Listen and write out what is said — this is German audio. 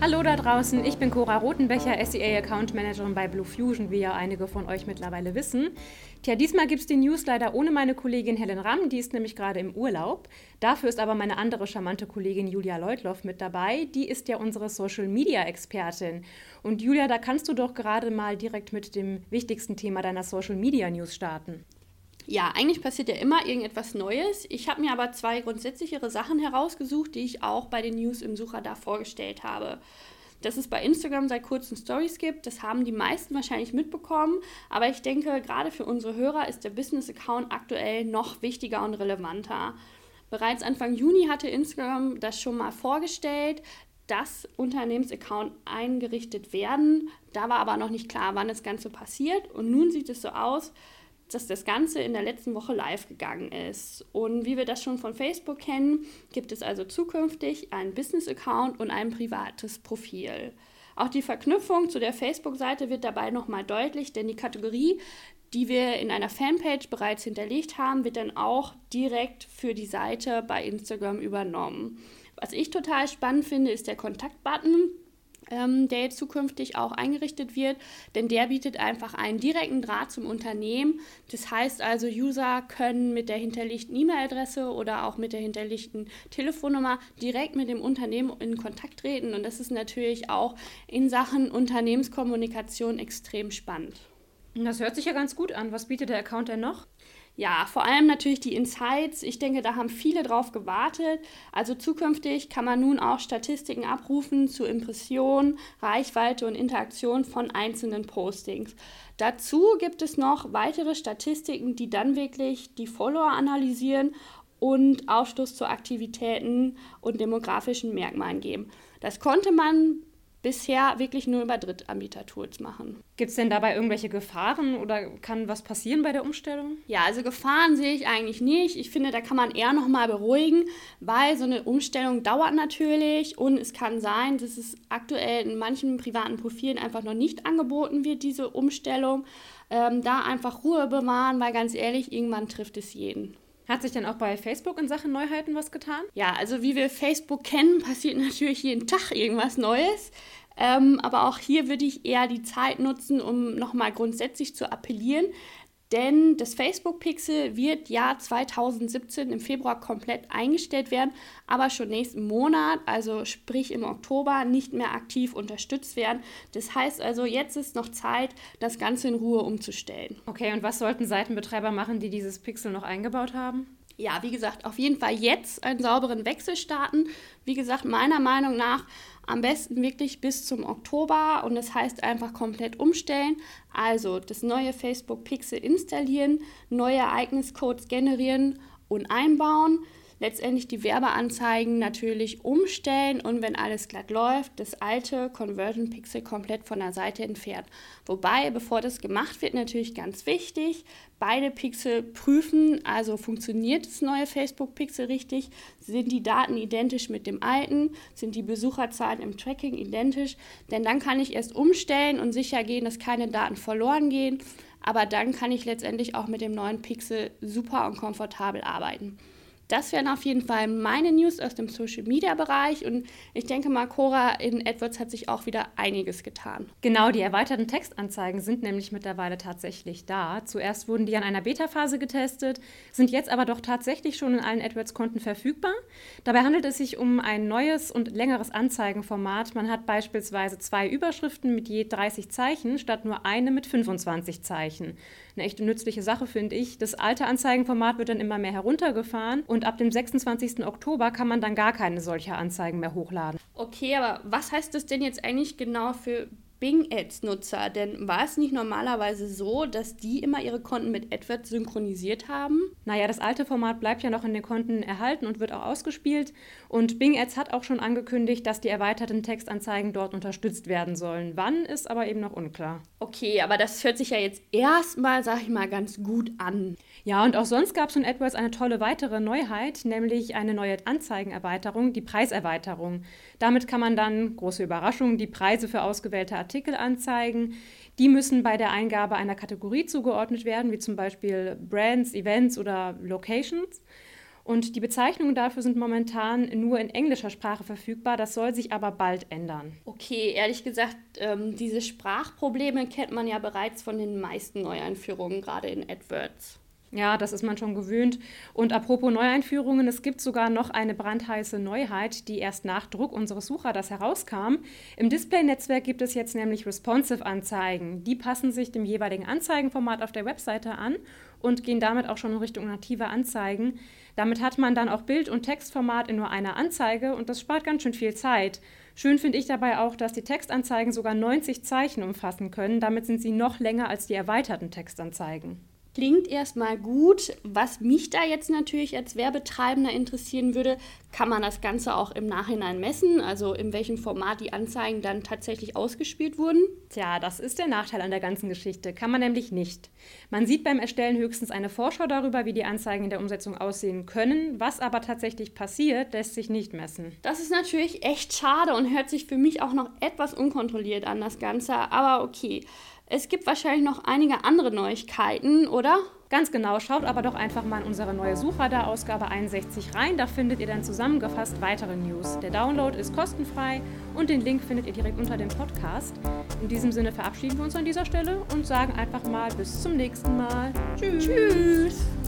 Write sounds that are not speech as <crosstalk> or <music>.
Hallo da draußen, ich bin Cora Rotenbecher, SEA Account Managerin bei Blue Fusion, wie ja einige von euch mittlerweile wissen. Tja, diesmal gibt es die News leider ohne meine Kollegin Helen Ramm, die ist nämlich gerade im Urlaub. Dafür ist aber meine andere charmante Kollegin Julia Leutloff mit dabei. Die ist ja unsere Social Media Expertin. Und Julia, da kannst du doch gerade mal direkt mit dem wichtigsten Thema deiner Social Media News starten. Ja, eigentlich passiert ja immer irgendetwas Neues. Ich habe mir aber zwei grundsätzlichere Sachen herausgesucht, die ich auch bei den News im Suchradar vorgestellt habe. Dass es bei Instagram seit kurzem Stories gibt, das haben die meisten wahrscheinlich mitbekommen. Aber ich denke, gerade für unsere Hörer ist der Business-Account aktuell noch wichtiger und relevanter. Bereits Anfang Juni hatte Instagram das schon mal vorgestellt, dass Unternehmensaccount eingerichtet werden. Da war aber noch nicht klar, wann das Ganze passiert. Und nun sieht es so aus, dass das Ganze in der letzten Woche live gegangen ist. Und wie wir das schon von Facebook kennen, gibt es also zukünftig einen Business-Account und ein privates Profil. Auch die Verknüpfung zu der Facebook-Seite wird dabei nochmal deutlich, denn die Kategorie, die wir in einer Fanpage bereits hinterlegt haben, wird dann auch direkt für die Seite bei Instagram übernommen. Was ich total spannend finde, ist der Kontaktbutton der jetzt zukünftig auch eingerichtet wird, denn der bietet einfach einen direkten Draht zum Unternehmen. Das heißt also, User können mit der hinterlegten E-Mail-Adresse oder auch mit der hinterlegten Telefonnummer direkt mit dem Unternehmen in Kontakt treten und das ist natürlich auch in Sachen Unternehmenskommunikation extrem spannend. Das hört sich ja ganz gut an. Was bietet der Account denn noch? Ja, vor allem natürlich die Insights. Ich denke, da haben viele drauf gewartet. Also zukünftig kann man nun auch Statistiken abrufen zu Impressionen, Reichweite und Interaktion von einzelnen Postings. Dazu gibt es noch weitere Statistiken, die dann wirklich die Follower analysieren und Aufschluss zu Aktivitäten und demografischen Merkmalen geben. Das konnte man bisher wirklich nur über Drittanbieter-Tools machen. Gibt es denn dabei irgendwelche Gefahren oder kann was passieren bei der Umstellung? Ja, also Gefahren sehe ich eigentlich nicht. Ich finde, da kann man eher nochmal beruhigen, weil so eine Umstellung dauert natürlich und es kann sein, dass es aktuell in manchen privaten Profilen einfach noch nicht angeboten wird, diese Umstellung. Ähm, da einfach Ruhe bewahren, weil ganz ehrlich, irgendwann trifft es jeden. Hat sich denn auch bei Facebook in Sachen Neuheiten was getan? Ja, also wie wir Facebook kennen, <laughs> passiert natürlich jeden Tag irgendwas Neues. Ähm, aber auch hier würde ich eher die Zeit nutzen, um nochmal grundsätzlich zu appellieren, denn das Facebook-Pixel wird ja 2017 im Februar komplett eingestellt werden, aber schon nächsten Monat, also sprich im Oktober, nicht mehr aktiv unterstützt werden. Das heißt also, jetzt ist noch Zeit, das Ganze in Ruhe umzustellen. Okay, und was sollten Seitenbetreiber machen, die dieses Pixel noch eingebaut haben? Ja, wie gesagt, auf jeden Fall jetzt einen sauberen Wechsel starten. Wie gesagt, meiner Meinung nach am besten wirklich bis zum Oktober und das heißt einfach komplett umstellen. Also das neue Facebook Pixel installieren, neue Ereigniscodes generieren und einbauen letztendlich die Werbeanzeigen natürlich umstellen und wenn alles glatt läuft, das alte Conversion Pixel komplett von der Seite entfernt. Wobei, bevor das gemacht wird, natürlich ganz wichtig, beide Pixel prüfen, also funktioniert das neue Facebook Pixel richtig, sind die Daten identisch mit dem alten, sind die Besucherzahlen im Tracking identisch, denn dann kann ich erst umstellen und sicher gehen, dass keine Daten verloren gehen, aber dann kann ich letztendlich auch mit dem neuen Pixel super und komfortabel arbeiten. Das wären auf jeden Fall meine News aus dem Social Media Bereich und ich denke mal, Cora in AdWords hat sich auch wieder einiges getan. Genau, die erweiterten Textanzeigen sind nämlich mittlerweile tatsächlich da. Zuerst wurden die an einer Beta-Phase getestet, sind jetzt aber doch tatsächlich schon in allen AdWords-Konten verfügbar. Dabei handelt es sich um ein neues und längeres Anzeigenformat. Man hat beispielsweise zwei Überschriften mit je 30 Zeichen statt nur eine mit 25 Zeichen. Eine echte nützliche Sache finde ich. Das alte Anzeigenformat wird dann immer mehr heruntergefahren und und ab dem 26. Oktober kann man dann gar keine solcher Anzeigen mehr hochladen. Okay, aber was heißt das denn jetzt eigentlich genau für Bing Ads-Nutzer? Denn war es nicht normalerweise so, dass die immer ihre Konten mit AdWords synchronisiert haben? Naja, das alte Format bleibt ja noch in den Konten erhalten und wird auch ausgespielt. Und Bing Ads hat auch schon angekündigt, dass die erweiterten Textanzeigen dort unterstützt werden sollen. Wann ist aber eben noch unklar. Okay, aber das hört sich ja jetzt erstmal, sag ich mal, ganz gut an. Ja, und auch sonst gab es von AdWords eine tolle weitere Neuheit, nämlich eine neue Anzeigenerweiterung, die Preiserweiterung. Damit kann man dann, große Überraschung, die Preise für ausgewählte Artikel anzeigen. Die müssen bei der Eingabe einer Kategorie zugeordnet werden, wie zum Beispiel Brands, Events oder Locations. Und die Bezeichnungen dafür sind momentan nur in englischer Sprache verfügbar. Das soll sich aber bald ändern. Okay, ehrlich gesagt, ähm, diese Sprachprobleme kennt man ja bereits von den meisten Neueinführungen, gerade in AdWords. Ja, das ist man schon gewöhnt. Und apropos Neueinführungen, es gibt sogar noch eine brandheiße Neuheit, die erst nach Druck unseres Suchradars herauskam. Im Display-Netzwerk gibt es jetzt nämlich Responsive-Anzeigen. Die passen sich dem jeweiligen Anzeigenformat auf der Webseite an und gehen damit auch schon in Richtung native Anzeigen. Damit hat man dann auch Bild- und Textformat in nur einer Anzeige und das spart ganz schön viel Zeit. Schön finde ich dabei auch, dass die Textanzeigen sogar 90 Zeichen umfassen können. Damit sind sie noch länger als die erweiterten Textanzeigen. Klingt erstmal gut. Was mich da jetzt natürlich als Werbetreibender interessieren würde, kann man das Ganze auch im Nachhinein messen? Also in welchem Format die Anzeigen dann tatsächlich ausgespielt wurden? Tja, das ist der Nachteil an der ganzen Geschichte. Kann man nämlich nicht. Man sieht beim Erstellen höchstens eine Vorschau darüber, wie die Anzeigen in der Umsetzung aussehen können. Was aber tatsächlich passiert, lässt sich nicht messen. Das ist natürlich echt schade und hört sich für mich auch noch etwas unkontrolliert an, das Ganze. Aber okay. Es gibt wahrscheinlich noch einige andere Neuigkeiten, oder? Ganz genau, schaut aber doch einfach mal in unsere neue Suchradar-Ausgabe 61 rein. Da findet ihr dann zusammengefasst weitere News. Der Download ist kostenfrei und den Link findet ihr direkt unter dem Podcast. In diesem Sinne verabschieden wir uns an dieser Stelle und sagen einfach mal bis zum nächsten Mal. Tschüss. Tschüss.